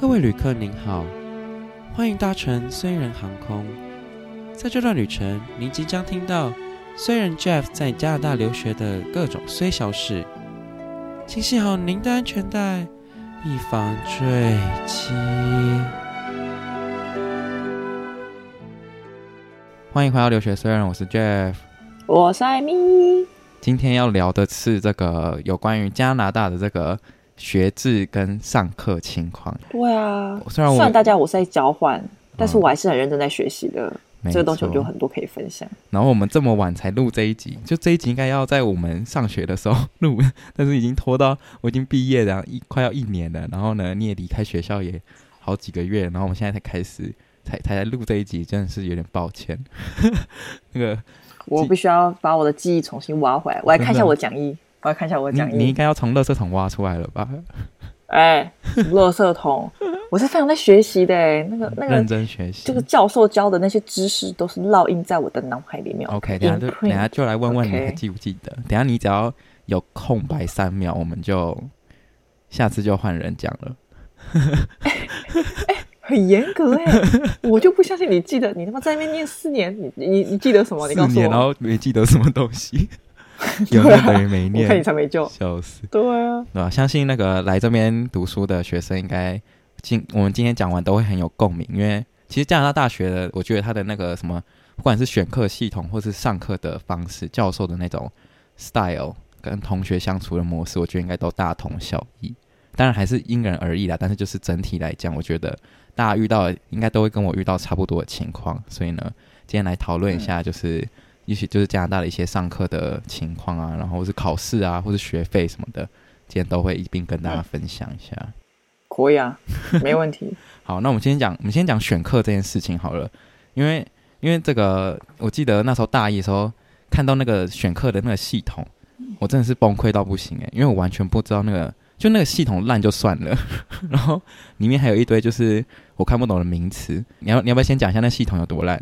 各位旅客您好，欢迎搭乘虽然航空。在这段旅程，您即将听到虽然 Jeff 在加拿大留学的各种虽小事，请系好您的安全带，以防坠机。欢迎回到留学虽然，我是 Jeff，我是艾米。今天要聊的是这个有关于加拿大的这个。学制跟上课情况，对啊，虽然我虽然大家我是在交换，嗯，但是我还是很认真在学习的。这个东西我就很多可以分享。然后我们这么晚才录这一集，就这一集应该要在我们上学的时候录，但是已经拖到我已经毕业了一快要一年了。然后呢，你也离开学校也好几个月，然后我们现在才开始才才来录这一集，真的是有点抱歉。那个我必须要把我的记忆重新挖回来，我来看一下我的讲义。我要看一下我讲义。你应该要从垃圾桶挖出来了吧？哎，垃圾桶！我是非常在学习的，那个那个认真学习。这个教授教的那些知识都是烙印在我的脑海里面。OK，等下就等下就来问问你还记不记得？等下你只要有空白三秒，我们就下次就换人讲了。哎，很严格哎，我就不相信你记得，你他妈在那边念四年，你你你记得什么？你告诉我。四年，然后没记得什么东西。有念等于没念？我看你才没救，笑死！对啊，对吧？相信那个来这边读书的学生，应该今我们今天讲完都会很有共鸣。因为其实加拿大大学的，我觉得他的那个什么，不管是选课系统，或是上课的方式，教授的那种 style，跟同学相处的模式，我觉得应该都大同小异。当然还是因人而异啦，但是就是整体来讲，我觉得大家遇到应该都会跟我遇到差不多的情况。所以呢，今天来讨论一下，就是。嗯也许就是加拿大的一些上课的情况啊，然后是考试啊，或是学费什么的，今天都会一并跟大家分享一下。可以啊，没问题。好，那我们先讲，我们先讲选课这件事情好了，因为因为这个，我记得那时候大一的时候看到那个选课的那个系统，我真的是崩溃到不行诶，因为我完全不知道那个，就那个系统烂就算了，然后里面还有一堆就是我看不懂的名词。你要你要不要先讲一下那系统有多烂？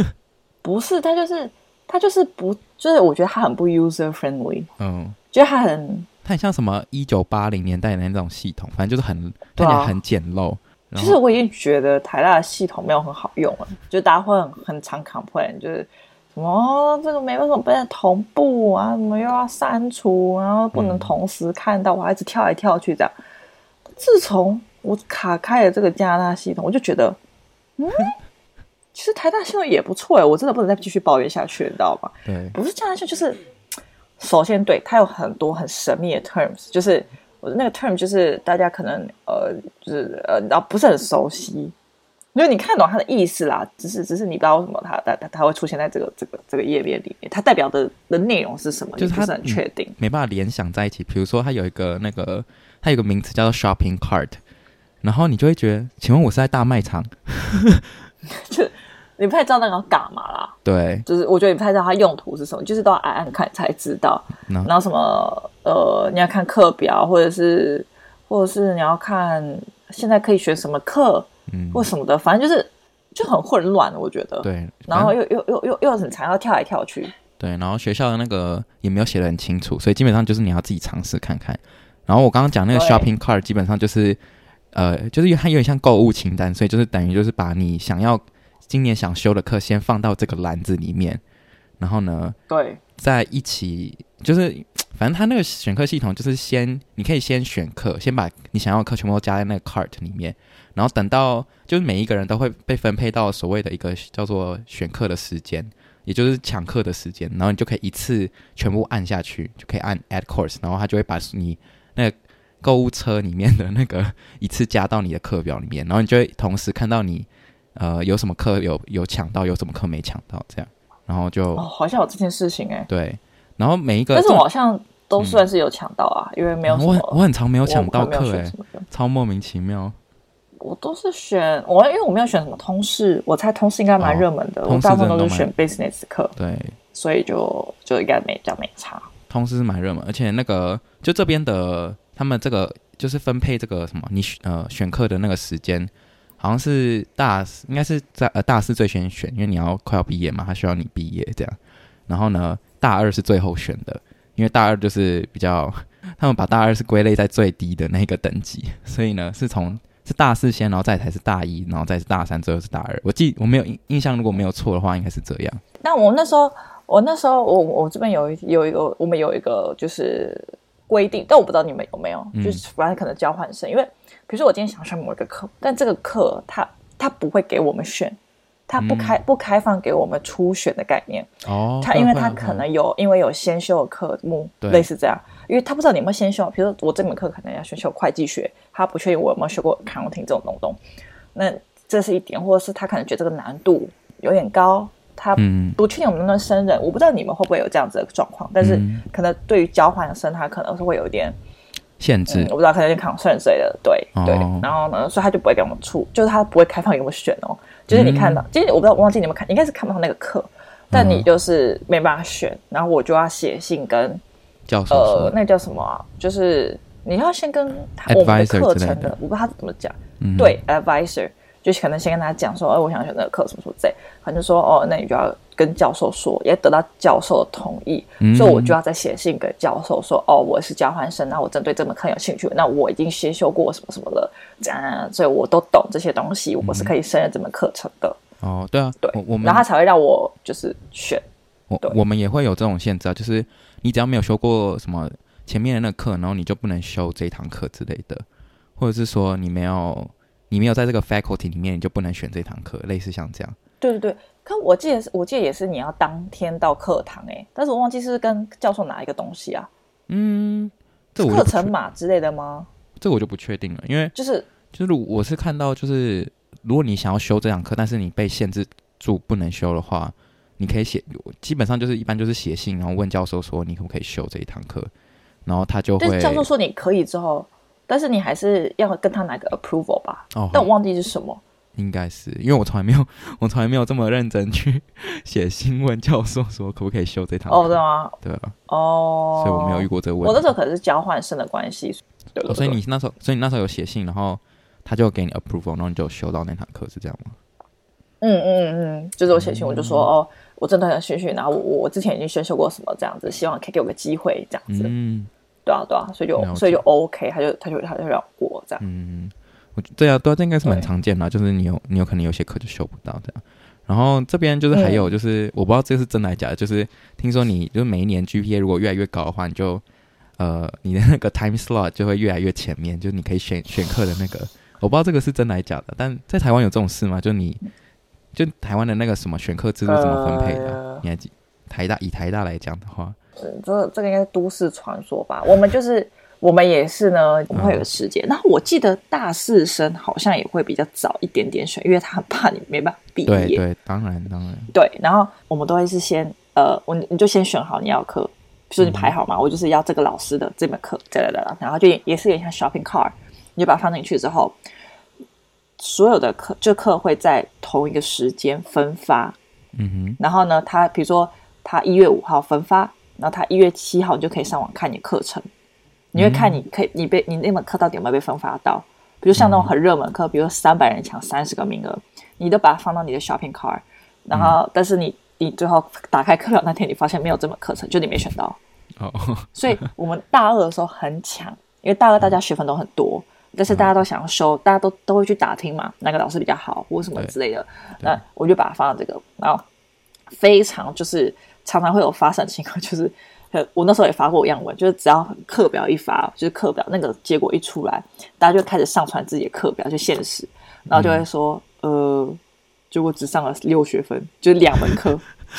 不是，它就是。它就是不，就是我觉得它很不 user friendly。嗯，觉得它很，它很像什么一九八零年代的那种系统，反正就是很，看起来很简陋。其实我已经觉得台大的系统没有很好用了，就大家会很很常 complain，就是什么这个没办法被同步啊，什么又要删除，然后不能同时看到，我还一直跳来跳去这样。自从我卡开了这个加拿大系统，我就觉得，嗯。其实台大系统也不错哎，我真的不能再继续抱怨下去，你知道吗？对，不是这样，就是首先对它有很多很神秘的 terms，就是我的那个 term 就是大家可能呃就是呃然后不是很熟悉，因为你看懂它的意思啦，只是只是你不知道为什么它它它会出现在这个这个这个页面里面，它代表的的内容是什么，就是它不是很确定，没办法联想在一起。比如说它有一个那个它有个名词叫做 shopping cart，然后你就会觉得，请问我是在大卖场？就 你不太知道那个干嘛啦？对，就是我觉得你不太知道它用途是什么，就是都要按按看才知道。然后什么呃，你要看课表，或者是或者是你要看现在可以学什么课，嗯，或什么的，反正就是就很混乱，我觉得。对，然后又又又又又很长，要跳来跳去。对，然后学校的那个也没有写的很清楚，所以基本上就是你要自己尝试看看。然后我刚刚讲那个 shopping cart，基本上就是呃，就是它有点像购物清单，所以就是等于就是把你想要。今年想修的课先放到这个篮子里面，然后呢，对，在一起就是，反正他那个选课系统就是先，你可以先选课，先把你想要的课全部都加在那个 cart 里面，然后等到就是每一个人都会被分配到所谓的一个叫做选课的时间，也就是抢课的时间，然后你就可以一次全部按下去，就可以按 add course，然后他就会把你那个购物车里面的那个一次加到你的课表里面，然后你就会同时看到你。呃，有什么课有有抢到，有什么课没抢到，这样，然后就、哦、好像有这件事情哎、欸，对，然后每一个，但是我好像都算是有抢到啊、嗯，因为没有我我很常没有抢到课哎、欸，超莫名其妙。我都是选我，因为我没有选什么通识，我猜通识应该蛮热门的，哦、的我大部分都是选 business 课，对，所以就就应该没叫没差。通识是蛮热门，而且那个就这边的他们这个就是分配这个什么，你选呃选课的那个时间。好像是大四，应该是在呃大四最先选，因为你要快要毕业嘛，他需要你毕业这样。然后呢，大二是最后选的，因为大二就是比较，他们把大二是归类在最低的那个等级，所以呢是从是大四先，然后再才是大一，然后再是大三，最后是大二。我记我没有印象，如果没有错的话，应该是这样。那我那时候，我那时候，我我这边有有一个，我们有一个就是规定，但我不知道你们有没有，嗯、就是反正可能交换生，因为比如说我今天想上某一个课，但这个课它它不会给我们选。他不开不开放给我们初选的概念哦，他因为他可能有因为有先修的科目类似这样，因为他不知道你有没有先修，比如说我这门课可能要先修会计学，他不确定我有没有学过 accounting 这种东东，那这是一点，或者是他可能觉得这个难度有点高，他不确定我们能不能胜任，我不知道你们会不会有这样子的状况，但是可能对于交换生他可能是会有一点限制，我不知道可能有点 concern 之类的，对对，然后呢，所以他就不会给我们出，就是他不会开放给我们选哦。就是你看到，其实我不知道，忘记你们看，应该是看不到那个课，但你就是没办法选，然后我就要写信跟教授，呃，那叫什么啊？就是你要先跟我们的课程的，我不知道他怎么讲，对，advisor，就是可能先跟他讲说，哎，我想选那个课，什么什么之类，他就说，哦，那你就要跟教授说，也得到教授的同意，所以我就要再写信给教授说，哦，我是交换生，那我针对这门课有兴趣，那我已经先修过什么什么了。这样，所以我都懂这些东西，我是可以胜任这门课程的。哦，对啊，对，我们然后他才会让我就是选。我我们也会有这种限制啊，就是你只要没有修过什么前面的那个课，然后你就不能修这一堂课之类的，或者是说你没有你没有在这个 faculty 里面，你就不能选这堂课，类似像这样。对对对，可我记得是，我记得也是你要当天到课堂哎、欸，但是我忘记是跟教授拿一个东西啊。嗯，这课程码之类的吗？这我就不确定了，因为就是就是我是看到就是，如果你想要修这堂课，但是你被限制住不能修的话，你可以写，基本上就是一般就是写信，然后问教授说你可不可以修这一堂课，然后他就会。教授说你可以之后，但是你还是要跟他拿个 approval 吧？哦，但我忘记是什么。应该是因为我从来没有，我从来没有这么认真去写新闻教授说可不可以修这堂课。哦，对吗？对啊。哦。所以我没有遇过这个问题。我那时候可能是交换生的关系。哦、所以你那时候，所以你那时候有写信，然后他就给你 approval，然后你就修到那堂课，是这样吗？嗯嗯嗯，就是我写信，我就说、嗯、哦，我真的很兴趣，然后我我之前已经宣修过什么这样子，希望可以给我个机会这样子。嗯，对啊对啊，所以就所以就 OK，他就他就他就要过这样。嗯，我对啊对啊，这应该是蛮常见的，就是你有你有可能有些课就修不到这样。然后这边就是还有就是、嗯、我不知道这是真的还是假的，就是听说你就是每一年 GPA 如果越来越高的话，你就。呃，你的那个 time slot 就会越来越前面，就是你可以选选课的那个，我不知道这个是真的还是假的，但在台湾有这种事吗？就你，就台湾的那个什么选课制度怎么分配的？呃、你还记？台大以台大来讲的话，这个这个应该是都市传说吧？我们就是我们也是呢，我们会有时间。然后、嗯、我记得大四生好像也会比较早一点点选，因为他很怕你没办法毕业。对对，当然当然。对，然后我们都会是先呃，我你就先选好你要课。比如说你排好嘛，嗯、我就是要这个老师的这门课，对对对，然后就也是有点像 shopping cart，你就把它放进去之后，所有的课这课会在同一个时间分发，嗯哼，然后呢，他比如说他一月五号分发，然后他一月七号你就可以上网看你课程，你会看你可以你被你那门课到底有没有被分发到，比如像那种很热门课，比如三百人抢三十个名额，你都把它放到你的 shopping cart，然后、嗯、但是你。你最后打开课表那天，你发现没有这门课程，就你没选到。哦，所以我们大二的时候很抢，因为大二大家学分都很多，但是大家都想要修，大家都都会去打听嘛，哪个老师比较好或什么之类的。那我就把它放到这个，然后非常就是常常会有发生的情况，就是我那时候也发过样文，就是只要课表一发，就是课表那个结果一出来，大家就开始上传自己的课表，就现实，然后就会说，嗯、呃。结果只上了六学分，就两门课。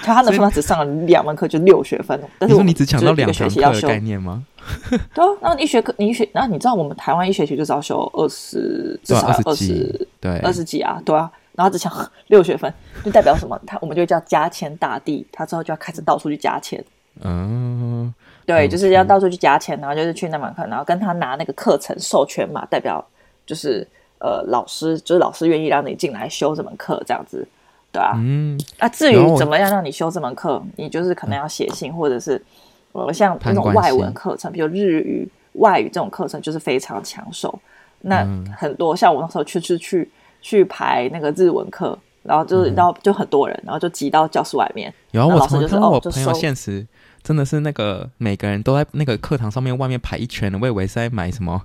他他的分，他只上了两门课，就六学分。但是我你说你只抢到两学期要修概念吗？对啊，然后一学课，你一学，然后你知道我们台湾一学期就是要修二十，至少二十，对，二十几啊，对啊。然后只抢六学分，就代表什么？他我们就叫加签大地，他之后就要开始到处去加签。嗯，对，就是要到处去加签，然后就是去那门课，然后跟他拿那个课程授权码，代表就是。呃，老师就是老师愿意让你进来修这门课，这样子，对啊。嗯。啊，至于怎么样让你修这门课，你就是可能要写信，嗯、或者是呃，像那种外文课程，比如日语、外语这种课程，就是非常抢手。那很多、嗯、像我那时候去去去去排那个日文课，然后就是然后就很多人，然后就挤到教室外面。有啊，我常常看到我朋友哦现实，真的是那个每个人都在那个课堂上面外面排一圈的，我以为是在买什么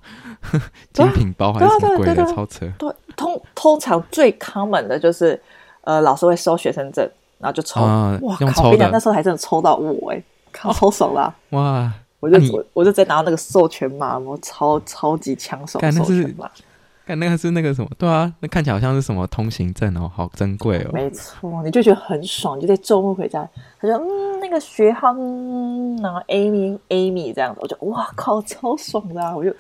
精品包还是什么鬼的，超扯。对，通通常最 common 的就是呃，老师会收学生证，然后就抽。哇，用抽的，那时候还真的抽到我哎，靠，超爽啦！哇，我就我我就直接拿到那个授权码，我超超级抢手授权码。看那个是那个什么？对啊，那看起来好像是什么通行证哦，好珍贵哦。没错，你就觉得很爽，就在周末回家，他说嗯，那个学号，嗯，然后 Amy Amy 这样子，我就哇靠，超爽的啊！我就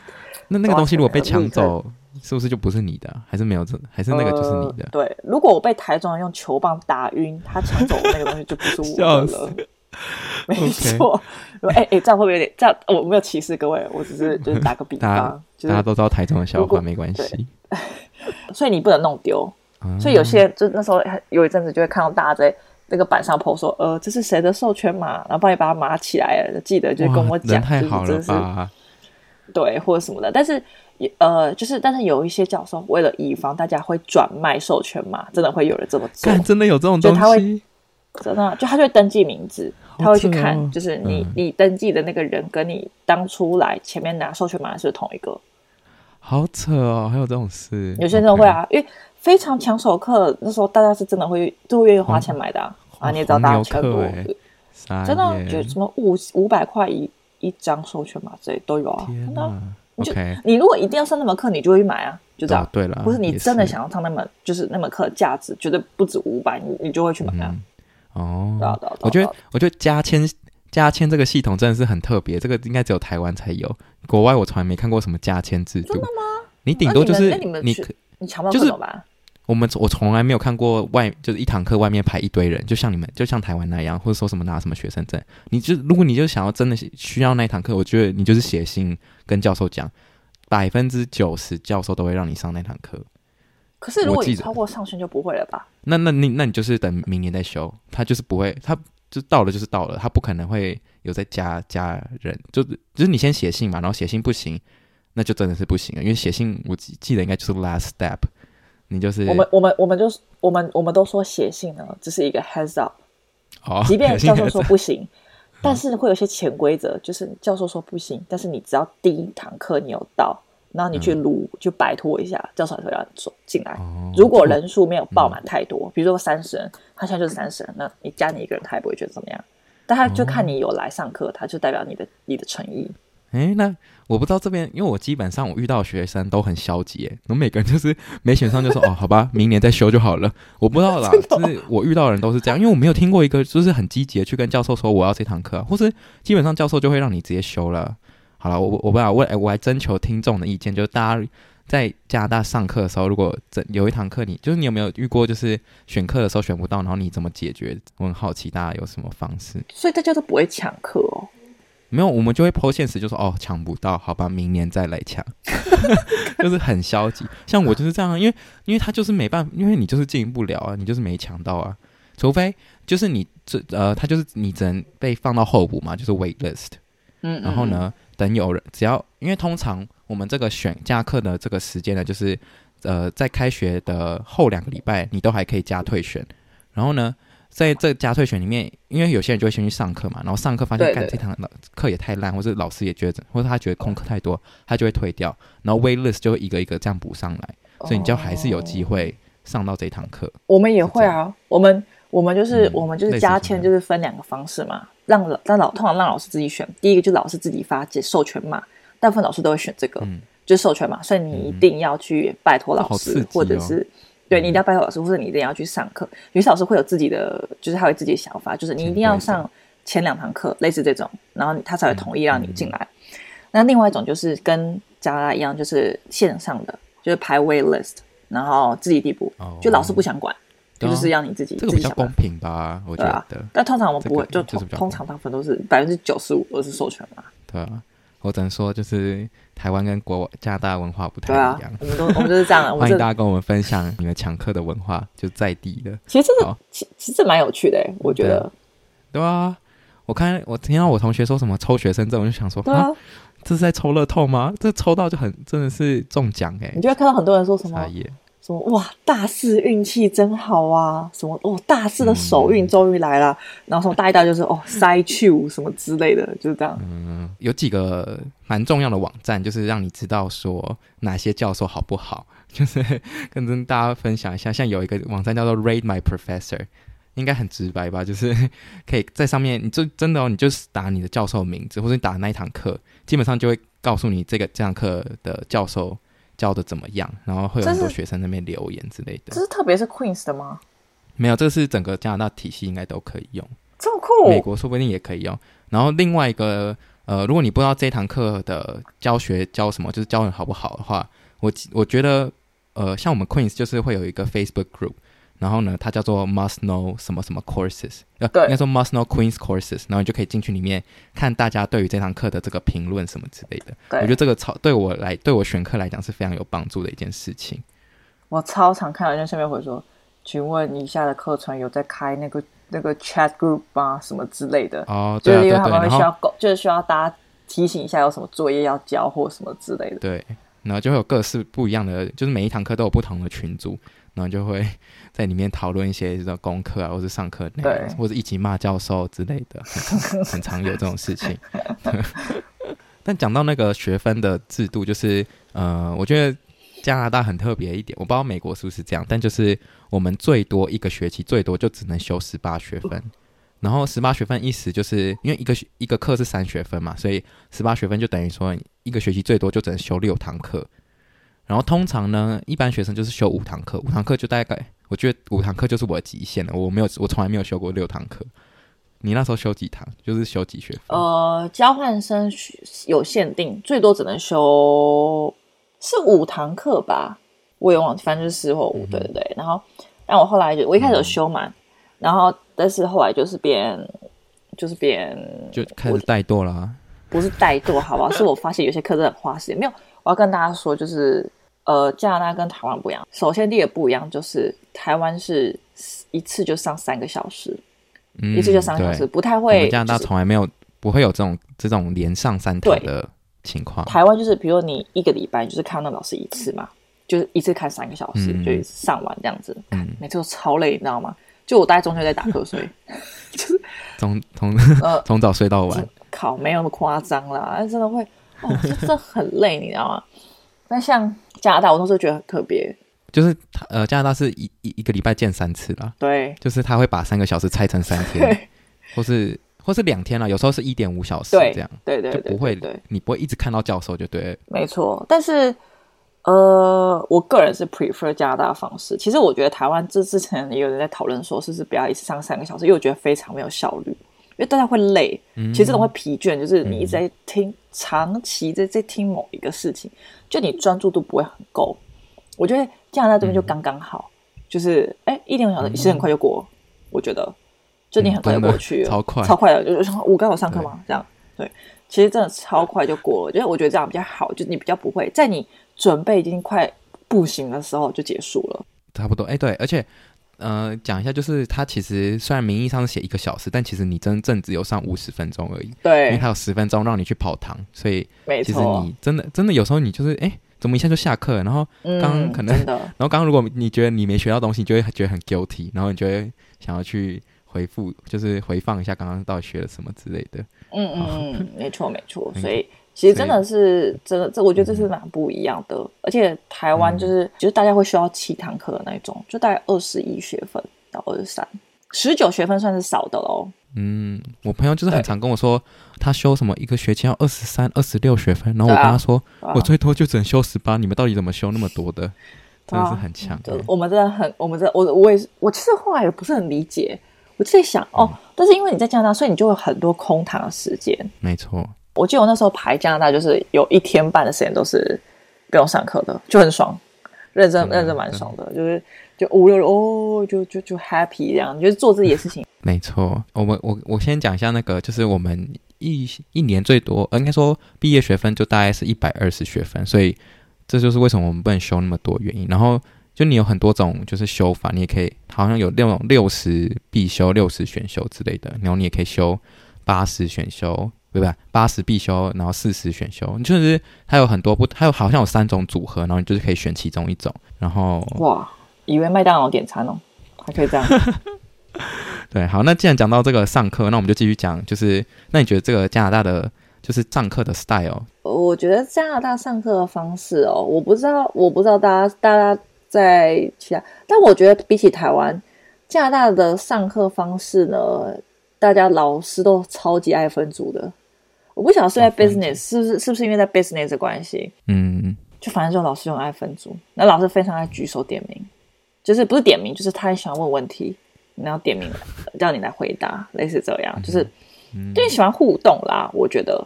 那那个东西如果被抢走，是不是就不是你的？还是没有这？还是那个就是你的？呃、对，如果我被台中人用球棒打晕，他抢走我那个东西就不是我的了。没错，哎哎 Okay.，这样会不会有点？这样我没有歧视各位，我只是就是打个比方，大家，就是、大家都知道台中的笑话，没关系。所以你不能弄丢。嗯、所以有些就那时候有一阵子就会看到大家在那个板上 po 说，呃，这是谁的授权码？然后帮你把它码起来了，记得就跟我讲，人太好了吧？对，或者什么的。但是呃，就是但是有一些教授为了以防大家会转卖授权码，真的会有人这么做。真的有这种东西？真的，就他就会登记名字，他会去看，就是你、嗯、你登记的那个人跟你当初来前面拿授权码是不是同一个？好扯哦，还有这种事？有些人会啊.因为非常抢手课，那时候大家是真的会都会愿意花钱买的啊。哦、啊，你也知道大家钱多，真的就什么五五百块一一张授权码这些都有啊。真的，你就你如果一定要上那门课，你就会买啊，就这样。哦、对了，不是你真的想要上那门，就是那门课价值绝对不止五百，你你就会去买啊。嗯哦，我觉得，我觉得加签加签这个系统真的是很特别，这个应该只有台湾才有，国外我从来没看过什么加签制度。真的吗？你顶多就是你你你抢不到课怎么办？我们我从来没有看过外就是一堂课外面排一堆人，就像你们就像台湾那样，或者说什么拿什么学生证，你就如果你就想要真的需要那一堂课，我觉得你就是写信跟教授讲，百分之九十教授都会让你上那堂课。可是如果你超过上限就不会了吧？那那你那你就是等明年再修，他就是不会，他就到了就是到了，他不可能会有再加加人，就就是你先写信嘛，然后写信不行，那就真的是不行了，因为写信我记记得应该就是 last step，你就是我们我们我们就是我们我们都说写信呢，只是一个 heads up，哦，即便教授说不行，但是会有些潜规则，就是教授说不行，但是你只要第一堂课你有到。然后你去撸，就摆脱一下，教授让你走进来。如果人数没有爆满太多，比如说三十人，他现在就是三十人，那你加你一个人，他也不会觉得怎么样。但他就看你有来上课，他就代表你的你的诚意。哎，那我不知道这边，因为我基本上我遇到的学生都很消极，哎，我每个人就是没选上就说哦，好吧，明年再修就好了。我不知道啦，就是我遇到的人都是这样，因为我没有听过一个就是很积极的去跟教授说我要这堂课，或是基本上教授就会让你直接修了。好了，我我不知道，我我还征求听众的意见，就是大家在加拿大上课的时候，如果这有一堂课你就是你有没有遇过，就是选课的时候选不到，然后你怎么解决？我很好奇大家有什么方式。所以大家都不会抢课哦？没有，我们就会 po 现实，就说哦抢不到，好吧，明年再来抢，就是很消极。像我就是这样，因为因为他就是没办法，因为你就是进不了啊，你就是没抢到啊，除非就是你这呃，他就是你只能被放到候补嘛，就是 wait list。嗯，然后呢？等有人，只要因为通常我们这个选加课的这个时间呢，就是呃在开学的后两个礼拜，你都还可以加退选。然后呢，在这加退选里面，因为有些人就会先去上课嘛，然后上课发现干这堂课也太烂，或者老师也觉得，或者他觉得空课太多，他就会退掉。然后 wait list 就会一个一个这样补上来，所以你就还是有机会上到这堂课。我们也会啊，我们我们就是、嗯、我们就是加签，就是分两个方式嘛。让老但老通常让老师自己选，第一个就老师自己发解授权码，大部分老师都会选这个，嗯、就授权码，所以你一定要去拜托老师，嗯、或者是、哦、对你一定要拜托老师，或者你一定要去上课。有些老师会有自己的，就是他有自己的想法，就是你一定要上前两堂课，类似这种，然后他才会同意让你进来。那另外一种就是跟加拿大一样，就是线上的，就是排 wait list，然后自己递补，哦、就老师不想管。就是要你自己，这个比较公平吧？我觉得。但通常我们不会，就通常大部分都是百分之九十五都是授权嘛。对啊，我只能说就是台湾跟国加拿大文化不太一样。我们都我们就是这样。欢迎大家跟我们分享你们抢课的文化，就在地的。其实这个其其实这蛮有趣的，我觉得。对啊，我看我听到我同学说什么抽学生证，我就想说啊，这是在抽乐透吗？这抽到就很真的是中奖哎！你就会看到很多人说什么什么哇，大四运气真好啊！什么哦，大四的首运终于来了。嗯、然后从大一、到就是哦，塞去什么之类的，就是这样。嗯，有几个蛮重要的网站，就是让你知道说哪些教授好不好，就是跟大家分享一下。像有一个网站叫做 Rate My Professor，应该很直白吧？就是 可以在上面，你就真的哦，你就是打你的教授名字，或者你打那一堂课，基本上就会告诉你这个这堂课的教授。教的怎么样？然后会有很多学生那边留言之类的。这是特别是 Queens 的吗？没有，这是整个加拿大体系应该都可以用。这么酷！美国说不定也可以用。然后另外一个，呃，如果你不知道这堂课的教学教什么，就是教的好不好的话，我我觉得，呃，像我们 Queens 就是会有一个 Facebook group。然后呢，它叫做 Must Know 什么什么 Courses，呃，应该说 Must Know Queens Courses，然后你就可以进去里面看大家对于这堂课的这个评论什么之类的。对，我觉得这个超对我来对我选课来讲是非常有帮助的一件事情。我超常看到人家下面会说，请问以下的课程有在开那个那个 Chat Group 吗？什么之类的。哦，对啊，对对对，他们会需要就是需要大家提醒一下有什么作业要交或什么之类的。对，然后就会有各式不一样的，就是每一堂课都有不同的群组。然后就会在里面讨论一些这种功课啊，或者上课内容，或者一起骂教授之类的，很常，很常有这种事情。但讲到那个学分的制度，就是呃，我觉得加拿大很特别一点，我不知道美国是不是这样，但就是我们最多一个学期最多就只能修十八学分，然后十八学分意思就是因为一个一个课是三学分嘛，所以十八学分就等于说一个学期最多就只能修六堂课。然后通常呢，一般学生就是修五堂课，五堂课就大概，我觉得五堂课就是我的极限了。我没有，我从来没有修过六堂课。你那时候修几堂？就是修几学分？呃，交换生有限定，最多只能修是五堂课吧？我也忘记，反正就是四或五，对对对。然后，但我后来就我一开始有修嘛，嗯、然后但是后来就是变，就是变，就开始怠惰了。不是怠惰，好不好？是我发现有些课真的很花时间，没有。我要跟大家说，就是呃，加拿大跟台湾不一样。首先，第一个不一样就是台湾是一次就上三个小时，嗯、一次就三个小时，不太会。加拿大从来没有、不会有这种这种连上三堂的情况。台湾就是，比如你一个礼拜就是看那老师一次嘛，就是一次看三个小时，嗯、就上完这样子。嗯，每次都超累，你知道吗？就我大概中间在打瞌睡，就是从从呃从早睡到晚。考没有那么夸张啦，真的会。哦，这这很累，你知道吗？那像加拿大，我都是觉得很特别，就是他呃，加拿大是一一一个礼拜见三次啦。对，就是他会把三个小时拆成三天，或是或是两天啦，有时候是一点五小时这样，对对，对，对，对，就不会，对你不会一直看到教授就对。没错，但是呃，我个人是 prefer 加拿大的方式。其实我觉得台湾这之前也有人在讨论说，是不是不要一次上三个小时，因为我觉得非常没有效率。因为大家会累，其实这种会疲倦。嗯、就是你一直在听，嗯、长期在在听某一个事情，就你专注度不会很够。我觉得加拿大这边就刚刚好，嗯、就是哎，一点五小时其实很快就过。嗯、我觉得，就你很快就过去了，超快，超快的。就是我刚好上课吗？对这样对，其实真的超快就过了。就是我觉得这样比较好，就是你比较不会在你准备已经快不行的时候就结束了。差不多，哎，对，而且。呃，讲一下，就是他其实虽然名义上是写一个小时，但其实你真正只有上五十分钟而已。对，因为他有十分钟让你去跑堂，所以其实你真的真的有时候你就是哎，怎么一下就下课？然后刚刚可能，嗯、然后刚刚如果你觉得你没学到东西，你就会觉得很 guilty，然后你就会想要去回复，就是回放一下刚刚到底学了什么之类的。嗯嗯嗯，没错没错，所以。其实真的是，真的，这我觉得这是蛮不一样的。而且台湾就是，就是大家会需要七堂课的那种，就大概二十一学分到二十三，十九学分算是少的喽。嗯，我朋友就是很常跟我说，他修什么一个学期要二十三、二十六学分，然后我跟他说，我最多就只能修十八，你们到底怎么修那么多的？真的是很强。我们真的很，我们这我我也是，我其实后来也不是很理解，我就在想哦，但是因为你在加拿大，所以你就有很多空堂的时间。没错。我记得我那时候排加拿大，就是有一天半的时间都是不用上课的，就很爽，认真认真蛮爽的，就是就五六哦，就就就 happy 这样，就是做自己的事情。没错，我们我我先讲一下那个，就是我们一一年最多，应该说毕业学分就大概是一百二十学分，所以这就是为什么我们不能修那么多原因。然后就你有很多种就是修法，你也可以好像有那种六十必修、六十选修之类的，然后你也可以修八十选修。对不对？八十必修，然后四十选修，你就是它有很多不，它有好像有三种组合，然后你就是可以选其中一种。然后哇，以为麦当劳点餐哦，还可以这样。对，好，那既然讲到这个上课，那我们就继续讲，就是那你觉得这个加拿大的就是上课的 style？我觉得加拿大上课的方式哦，我不知道，我不知道大家大家在其他，但我觉得比起台湾，加拿大的上课方式呢，大家老师都超级爱分组的。我不晓得是在 business 是不是是不是因为在 business 的关系？嗯，就反正就老师用爱分组，那老师非常爱举手点名，就是不是点名，就是他也喜欢问问题，然后点名叫你来回答，类似这样，就是就喜欢互动啦。我觉得，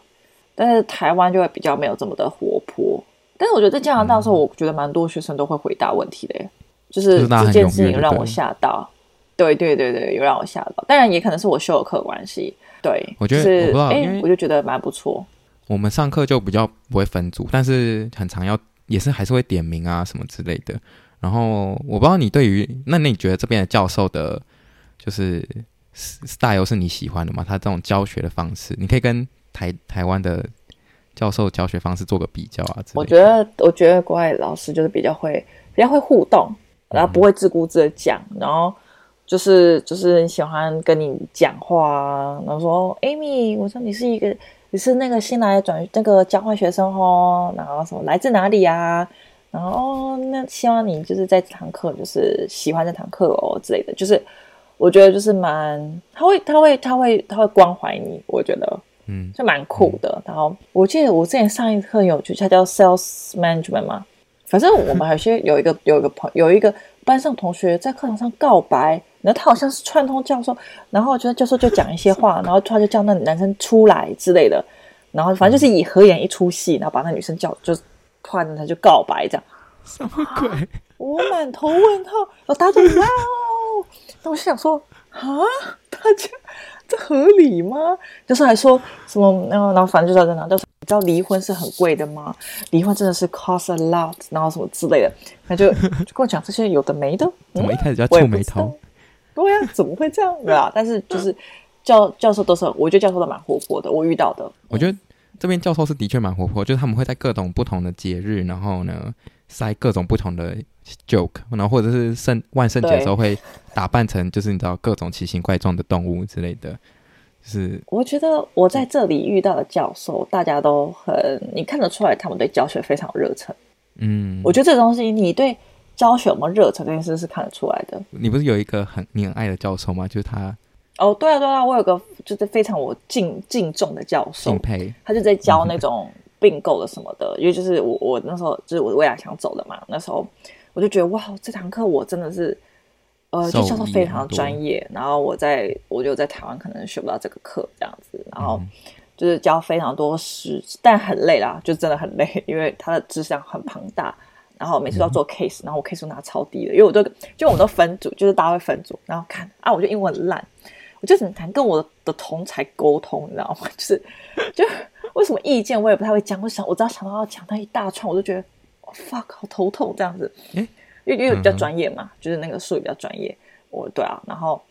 但是台湾就会比较没有这么的活泼。但是我觉得在加拿大的时候，我觉得蛮多学生都会回答问题的，就是这件事情让我吓到。对对对对，有让我吓到。当然也可能是我修的课关系。对，我觉得、就是、我不知道，欸、因为我就觉得蛮不错。我们上课就比较不会分组，但是很常要也是还是会点名啊什么之类的。然后我不知道你对于那那你觉得这边的教授的，就是 style 是你喜欢的吗？他这种教学的方式，你可以跟台台湾的教授教学方式做个比较啊。我觉得我觉得国外老师就是比较会比较会互动，然后不会自顾自的讲，嗯、然后。就是就是很喜欢跟你讲话，然后说 Amy，我说你是一个你是那个新来的转那个交换学生哦，然后什么来自哪里啊？然后哦，那希望你就是在这堂课就是喜欢这堂课哦之类的，就是我觉得就是蛮他会他会他会他会关怀你，我觉得嗯就蛮酷的。然后我记得我之前上一课有就他叫 Sales Management 嘛，反正我们有些有一个有一个朋有一个班上同学在课堂上告白。然后他好像是串通教授，然后觉得教授就讲一些话，然后突然就叫那男生出来之类的，然后反正就是以合演一出戏，然后把那女生叫，就突然他就告白这样。什么鬼？我满头问号，然后大家就哇哦，那我就想说啊，大家这合理吗？就是还说什么，然后然后反正就在这样，就是你知道离婚是很贵的吗？离婚真的是 cost a lot，然后什么之类的，他就就跟我讲这些有的没的。怎么一开始就要皱眉头？对呀、啊，怎么会这样？对啊，但是就是教教授都是，我觉得教授都蛮活泼的。我遇到的，我觉得这边教授是的确蛮活泼，就是他们会在各种不同的节日，然后呢塞各种不同的 joke，然后或者是圣万圣节的时候会打扮成就是你知道各种奇形怪状的动物之类的。就是我觉得我在这里遇到的教授，大家都很你看得出来，他们对教学非常有热忱。嗯，我觉得这东西你对。教学有没有热忱这件事是看得出来的。你不是有一个很你很爱的教授吗？就是他。哦，对啊，对啊，我有个就是非常我敬敬重的教授，敬佩。他就在教那种并购的什么的，因为就是我我那时候就是我未来想走的嘛，那时候我就觉得哇，这堂课我真的是呃，就教授非常的专业。然后我在我就在台湾可能学不到这个课这样子，然后就是教非常多事，但很累啦，就真的很累，因为他的知识量很庞大。然后每次都要做 case，然后我 case 都拿超低的，因为我都就我们都分组，就是大家会分组，然后看啊，我就英文很烂，我就只能谈跟我的，同才沟通，你知道吗？就是就为什么意见我也不太会讲，我想我只要想到要讲那一大串，我就觉得、哦、fuck 好头痛这样子，因为因为比较专业嘛，嗯、就是那个术语比较专业，我对啊，然后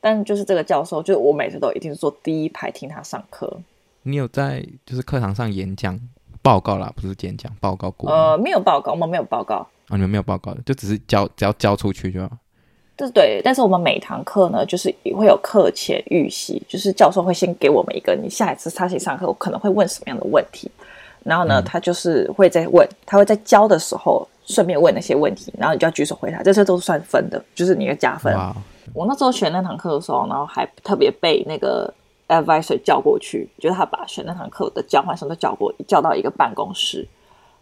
但就是这个教授，就是我每次都一定是坐第一排听他上课。你有在就是课堂上演讲？报告啦，不是演讲，报告过。呃，没有报告，我们没有报告。啊、哦，你们没有报告的，就只是交，只要交出去就好。对对，但是我们每堂课呢，就是会有课前预习，就是教授会先给我们一个，你下一次他去上课，我可能会问什么样的问题，然后呢，嗯、他就是会在问，他会在教的时候顺便问那些问题，然后你就要举手回答，这些都是算分的，就是你的加分。哇我那时候选那堂课的时候，然后还特别被那个。Advisor 叫过去，就是他把选那堂课的交换生都叫过，叫到一个办公室，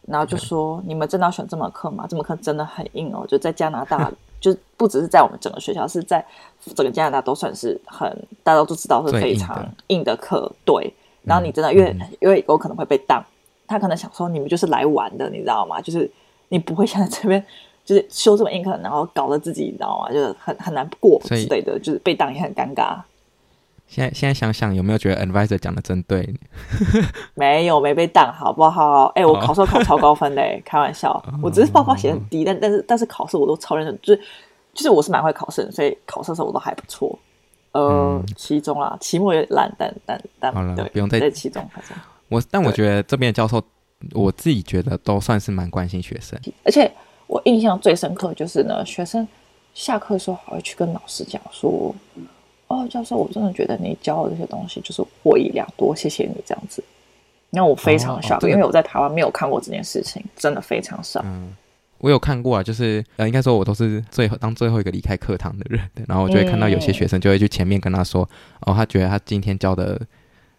然后就说：“ Okay. 你们真的要选这门课吗？这门课真的很硬哦，就在加拿大，就不只是在我们整个学校，是在整个加拿大都算是很大家都知道是非常硬的课。的对，然后你真的、嗯、因为因为有可能会被当，他可能想说你们就是来玩的，你知道吗？就是你不会像在这边 就是修这么硬课，然后搞得自己你知道吗？就是很很难过之类的，就是被当也很尴尬。”现在现在想想，有没有觉得 advisor 讲的真对？没有，没被当，好不好？哎、欸，我考试考超高分的，开玩笑，我只是报告写很低，但但是但是考试我都超认真，就是就是我是蛮会考试的，所以考试的时候我都还不错。呃，期中啦，期末也烂，但但但好了，不用再在期中我，但我觉得这边的教授，我自己觉得都算是蛮关心学生，而且我印象最深刻就是呢，学生下课的时候还会去跟老师讲说：“哦，教授，我真的觉得你教的这些东西就是获益良多，谢谢你这样子。”那我非常 shock，、哦哦、因为我在台湾没有看过这件事情，真的非常少。嗯我有看过啊，就是呃，应该说我都是最后当最后一个离开课堂的人，然后我就会看到有些学生就会去前面跟他说，嗯、哦，他觉得他今天教的，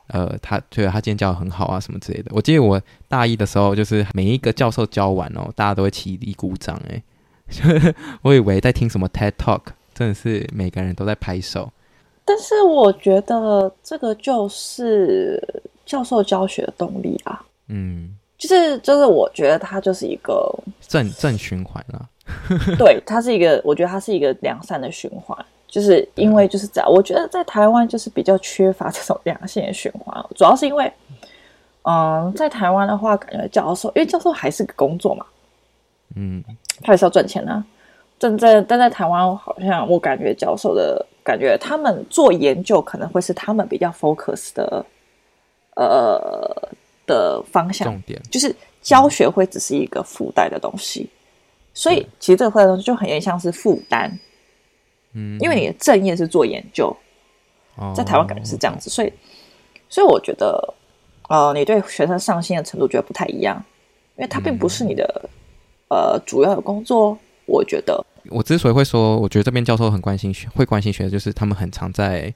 呃，他觉得他今天教的很好啊，什么之类的。我记得我大一的时候，就是每一个教授教完哦，大家都会起立鼓掌，哎，我以为在听什么 TED Talk，真的是每个人都在拍手。但是我觉得这个就是教授教学的动力啊，嗯。就是就是，我觉得它就是一个正正循环啊。对，它是一个，我觉得它是一个良善的循环。就是因为就是这样，我觉得在台湾就是比较缺乏这种良性的循环。主要是因为，嗯，在台湾的话，感觉教授，因为教授还是个工作嘛，嗯，他也是要赚钱啊。但在但在台湾，好像我感觉教授的感觉，他们做研究可能会是他们比较 focus 的，呃。的方向，重点就是教学会只是一个附带的东西，嗯、所以其实这个附带的东西就很有点像是负担，嗯，因为你的正业是做研究，哦、在台湾感觉是这样子，所以，所以我觉得，呃，你对学生上心的程度觉得不太一样，因为他并不是你的、嗯、呃主要的工作，我觉得。我之所以会说，我觉得这边教授很关心学，会关心学的，就是他们很常在。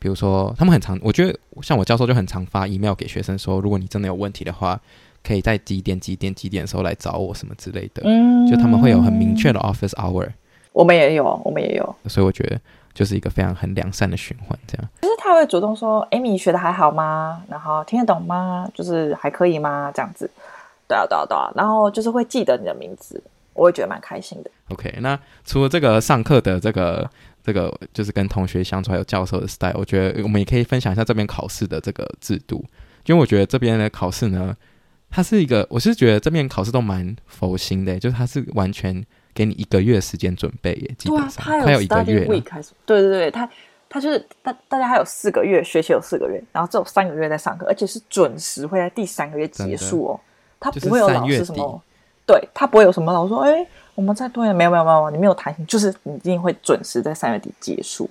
比如说，他们很常，我觉得像我教授就很常发 email 给学生说，如果你真的有问题的话，可以在几点几点几点的时候来找我什么之类的。嗯，就他们会有很明确的 office hour。我们也有，我们也有。所以我觉得就是一个非常很良善的循环，这样。就是他会主动说：“Amy，你学的还好吗？然后听得懂吗？就是还可以吗？这样子。”对啊，对啊，对啊。然后就是会记得你的名字，我会觉得蛮开心的。OK，那除了这个上课的这个。这个就是跟同学相处，还有教授的 style，我觉得我们也可以分享一下这边考试的这个制度，因为我觉得这边的考试呢，它是一个，我是觉得这边考试都蛮佛心的，就是它是完全给你一个月时间准备耶，基本上对啊，它有一个月开始，对对对，它它就是大大家还有四个月学习有四个月，然后只有三个月在上课，而且是准时会在第三个月结束哦，它不会有老师什么，对，它不会有什么老师说哎。我们再多一点，没有没有没有，你没有弹性，就是你一定会准时在三月底结束，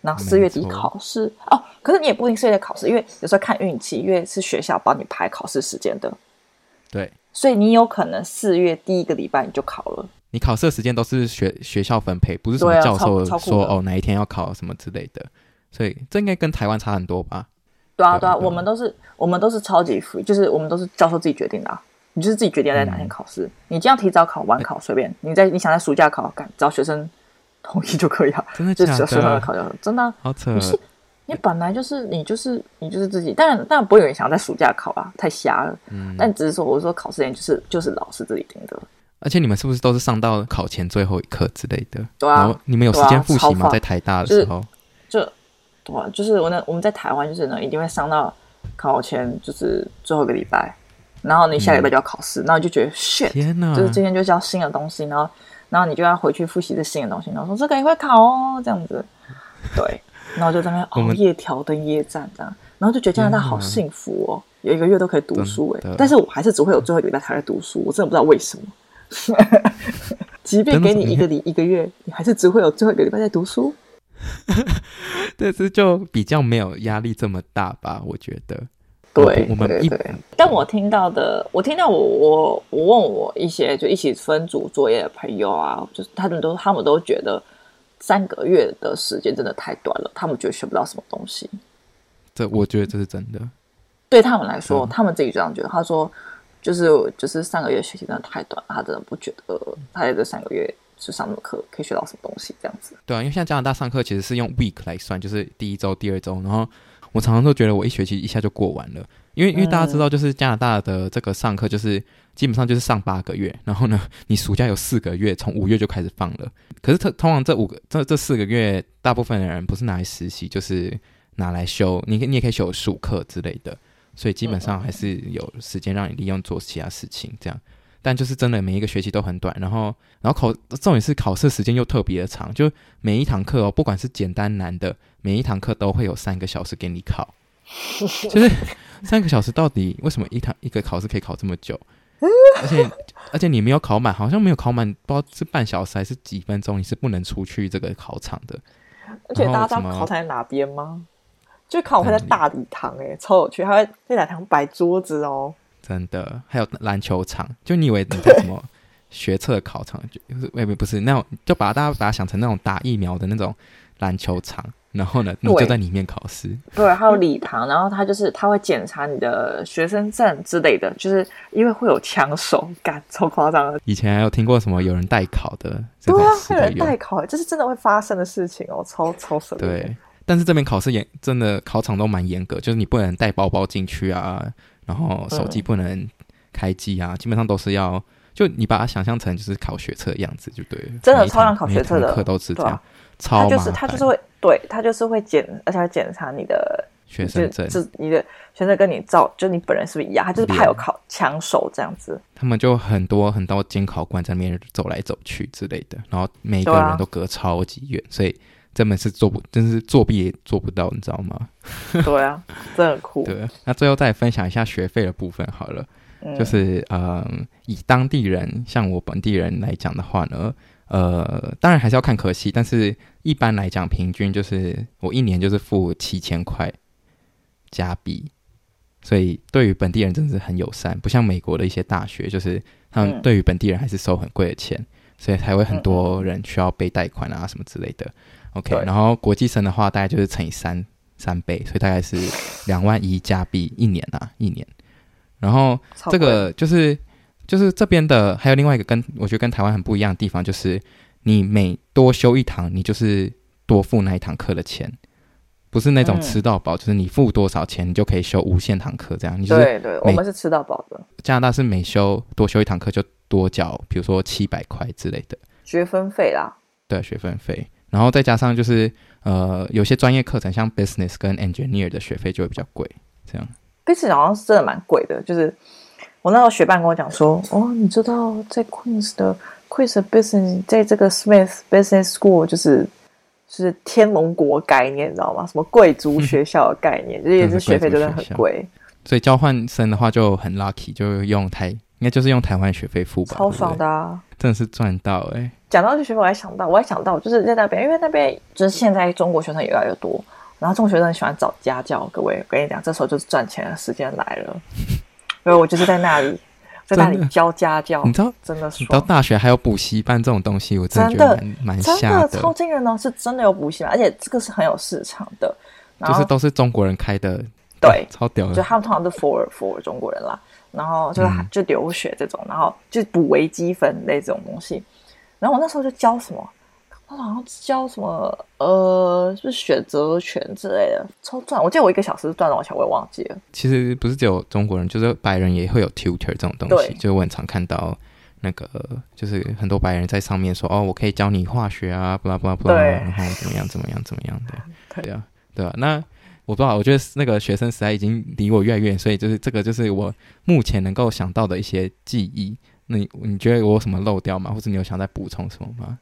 然后四月底考试哦。可是你也不一定四月底考试，因为有时候看运气，因为是学校帮你排考试时间的。对，所以你有可能四月第一个礼拜你就考了。你考试的时间都是学学校分配，不是什么教授说哦哪一天要考什么之类的。所以这应该跟台湾差很多吧？对啊对啊，对啊，我们都是我们都是超级 free，就是我们都是教授自己决定的啊。你就是自己决定要在哪天考试，嗯、你这样提早考、晚考随便。你在你想在暑假考，干找学生同意就可以了。真的假的？就学生考就真的、啊。好扯。你是你本来就是你就是你就是自己，当然当然不会有人想要在暑假考啊，太瞎了。嗯。但只是说，我说考试前就是就是老师自己定的。而且你们是不是都是上到考前最后一课之类的？对啊。然后你们有时间复习吗？在台大的时候。就对啊，就是我那我们在台湾就是呢，一定会上到考前就是最后一个礼拜。然后你下礼拜就要考试，嗯、然后你就觉得 shit，天哪。就是今天就教新的东西，然后然后你就要回去复习这新的东西，然后说这个也会考哦，这样子，对，然后就在那边 熬夜调灯夜战这样，然后就觉得加拿大好幸福哦，有一个月都可以读书哎，但是我还是只会有最后一个礼拜才在读书，我真的不知道为什么，即便给你一个礼一个月，你还是只会有最后一个礼拜在读书，但是就比较没有压力这么大吧，我觉得。对，我们对，对，但我听到的，我听到我我我问我一些就一起分组作业的朋友啊，就是他们都他们都觉得三个月的时间真的太短了，他们觉得学不到什么东西。这我觉得这是真的，对他们来说，嗯、他们自己这样觉得。他说，就是就是三个月学习真的太短了，他真的不觉得他在这三个月就上那么课可以学到什么东西这样子。对啊，因为像加拿大上课其实是用 week 来算，就是第一周、第二周，然后。我常常都觉得我一学期一下就过完了，因为因为大家知道，就是加拿大的这个上课就是基本上就是上八个月，然后呢，你暑假有四个月，从五月就开始放了。可是通通常这五个这这四个月，大部分的人不是拿来实习，就是拿来修，你你也可以修暑课之类的，所以基本上还是有时间让你利用做其他事情这样。但就是真的每一个学期都很短，然后然后考重点是考试时间又特别的长，就每一堂课哦，不管是简单难的，每一堂课都会有三个小时给你考，就是三个小时到底为什么一堂一个考试可以考这么久？而且而且你没有考满，好像没有考满，不知道是半小时还是几分钟，你是不能出去这个考场的。而且大家知道考场在哪边吗？就考会在大礼堂，哎，超有趣，还会在礼堂摆桌子哦。真的，还有篮球场，就你以为你在什么学测考场？就是未必不是那种，就把大家把它想成那种打疫苗的那种篮球场。然后呢，你就在里面考试。对，还有礼堂，然后他就是他会检查你的学生证之类的，就是因为会有枪手，感超夸张的。以前还有听过什么有人代考的？对啊，有人代考，这是真的会发生的事情哦，超超神。对，但是这边考试严，真的考场都蛮严格，就是你不能带包包进去啊，然后手机不能开机啊，嗯、基本上都是要，就你把它想象成就是考学测的样子就对了。真的超像考学测的课都是这样，啊、超就是他就是会。对，他就是会检，而且会检查你的学生证，是你的学生跟你照，就你本人是不是一样？他就是怕有考抢手这样子。他们就很多很多监考官在那边走来走去之类的，然后每一个人都隔超级远，啊、所以根本是做不，真是作弊也做不到，你知道吗？对啊，真的很酷。对，那最后再分享一下学费的部分好了，嗯、就是嗯，以当地人像我本地人来讲的话呢。呃，当然还是要看科系，但是一般来讲，平均就是我一年就是付七千块加币，所以对于本地人真的是很友善，不像美国的一些大学，就是他们对于本地人还是收很贵的钱，所以才会很多人需要背贷款啊什么之类的。OK，然后国际生的话，大概就是乘以三三倍，所以大概是两万一加币一年啊，一年。然后这个就是。就是这边的，还有另外一个跟我觉得跟台湾很不一样的地方，就是你每多修一堂，你就是多付那一堂课的钱，不是那种吃到饱，嗯、就是你付多少钱，你就可以修无限堂课这样。你就是对对，我们是吃到饱的。加拿大是每修多修一堂课就多缴，比如说七百块之类的学分费啦。对，学分费，然后再加上就是呃，有些专业课程像 business 跟 engineer 的学费就会比较贵，这样。business 好像是真的蛮贵的，就是。我那时候学伴跟我讲说：“哦，你知道在 Queens 的 Queens Business，在这个 Smith Business School，就是就是天龙国概念，你知道吗？什么贵族学校的概念，就是也是学费真的很贵。所以交换生的话就很 lucky，就用台应该就是用台湾学费付吧，超爽的啊！真的是赚到哎、欸！讲到这学费，我还想到，我还想到就是在那边，因为那边就是现在中国学生也越来越多，然后中国学生喜欢找家教。各位，我跟你讲，这时候就是赚钱的时间来了。”所以我就是在那里，在那里教家教，你知道，真的是，到大学还有补习班这种东西，我真的觉得蛮吓的，超惊人哦！是真的有补习班，而且这个是很有市场的，就是都是中国人开的，对，超屌的，就他们通常都 for for 中国人啦，然后就是就留学这种，然后就补微积分类这种东西，然后我那时候就教什么。他好像教什么呃，是选择权之类的，超赚！我记得我一个小时赚多少钱，我也忘记了。其实不是只有中国人，就是白人也会有 tutor 这种东西，对就我很常看到那个，就是很多白人在上面说：“哦，我可以教你化学啊，不啦不啦不啦，然后怎么样怎么样怎么样的。对”对啊，对啊。那我不知道，我觉得那个学生时代已经离我越来越远，所以就是这个就是我目前能够想到的一些记忆。那你你觉得我有什么漏掉吗？或者你有想再补充什么吗？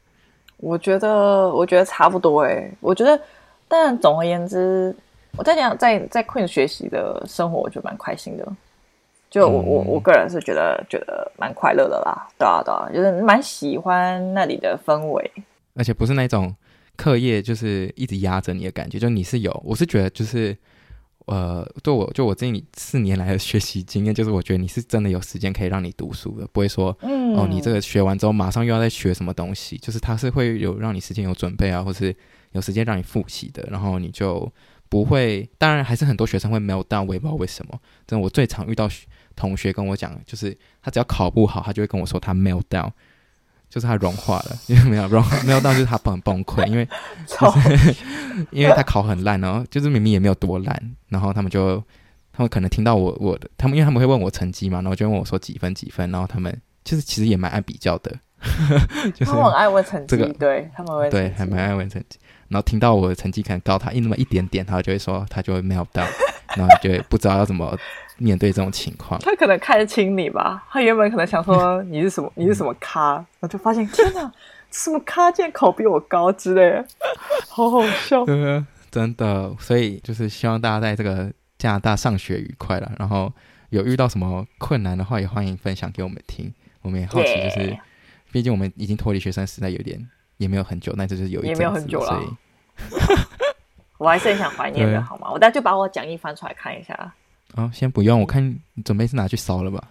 我觉得，我觉得差不多诶。我觉得，但总而言之，我在讲在在 Queen 学习的生活，我觉得蛮开心的。就我、嗯、我我个人是觉得觉得蛮快乐的啦，对啊对啊，就是蛮喜欢那里的氛围，而且不是那种课业就是一直压着你的感觉，就你是有，我是觉得就是。呃，对我就我这四年来的学习经验，就是我觉得你是真的有时间可以让你读书的，不会说，嗯、哦，你这个学完之后马上又要再学什么东西，就是它是会有让你时间有准备啊，或是有时间让你复习的，然后你就不会，当然还是很多学生会没有到我也不知道为什么。真的，我最常遇到同学跟我讲，就是他只要考不好，他就会跟我说他 melt down。就是他融化了，因为没有融，没有到就是他很崩溃，因为 就是 因为他考很烂，然后就是明明也没有多烂，然后他们就他们可能听到我我的，他们因为他们会问我成绩嘛，然后就问我说几分几分，然后他们就是其实也蛮爱比较的，就是他们很爱问成绩，这个对他们会对还蛮爱问成绩，然后听到我的成绩可能高他一那么一点点，他就会说他就会 melt down，然后就会不知道要怎么面对这种情况。他可能看得清你吧？他原本可能想说 你是什么，你是什么咖，然后就发现天哪，什么咖竟然考比我高之类的，好好笑。对，真的。所以就是希望大家在这个加拿大上学愉快了。然后有遇到什么困难的话，也欢迎分享给我们听。我们也好奇，就是毕.竟我们已经脱离学生时代有点，也没有很久，那就是有一也没有很久了。所以 我还是很想怀念的，好吗？我待会就把我讲义翻出来看一下。哦，先不用，我看你准备是拿去烧了吧？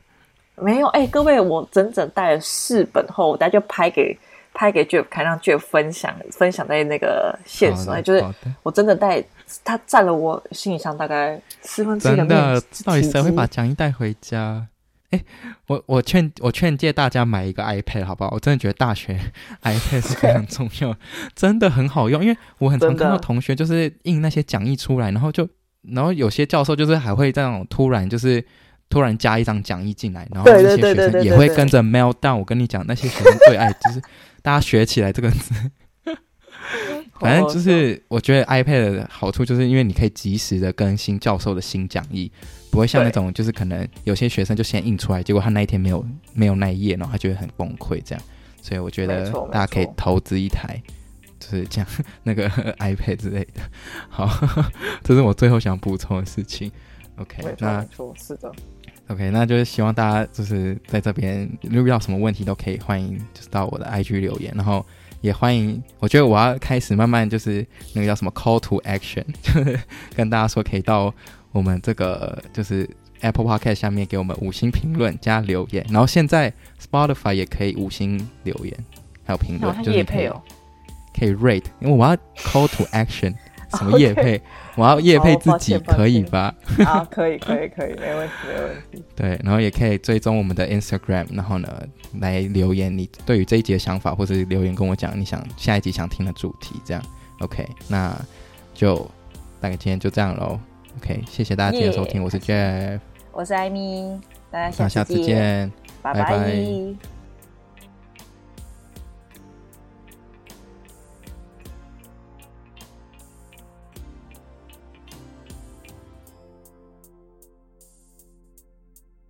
没有，哎、欸，各位，我整整带了四本后，我就拍给拍给 Jeff 看，让 Jeff 分享分享在那个现实，就是我真的带，他占了我行李箱大概四分之一的面积。真的，到底谁会把讲义带回家？哎，我我劝我劝诫大家买一个 iPad 好不好？我真的觉得大学 iPad 是非常重要，真的很好用。因为我很常看到同学就是印那些讲义出来，然后就然后有些教授就是还会这样突然就是突然加一张讲义进来，然后这些学生也会跟着 meltdown。我跟你讲，那些学生最爱就是大家学起来这个字。反正就是，我觉得 iPad 的好处就是因为你可以及时的更新教授的新讲义，不会像那种就是可能有些学生就先印出来，结果他那一天没有没有那一页，然后他就会很崩溃这样。所以我觉得大家可以投资一台，就是讲 那个 iPad 之类的。好，这是我最后想补充的事情。OK，那没错，是的。OK，那就是希望大家就是在这边如果遇到什么问题都可以欢迎就是到我的 IG 留言，然后。也欢迎，我觉得我要开始慢慢就是那个叫什么 call to action，就是跟大家说可以到我们这个就是 Apple Podcast 下面给我们五星评论加留言，然后现在 Spotify 也可以五星留言还有评论，就是可以可以 rate，因为我要 call to action。什么叶配.我要叶配自己可以吧？啊，可以，可以，可以，没问题，没问题。对，然后也可以追踪我们的 Instagram，然后呢来留言你对于这一集的想法，或者留言跟我讲你想下一集想听的主题，这样 OK？那就大概今天就这样喽。OK，谢谢大家今天收听，Yeah. 我是 Jeff，我是艾米，大家下次见，拜拜。拜拜。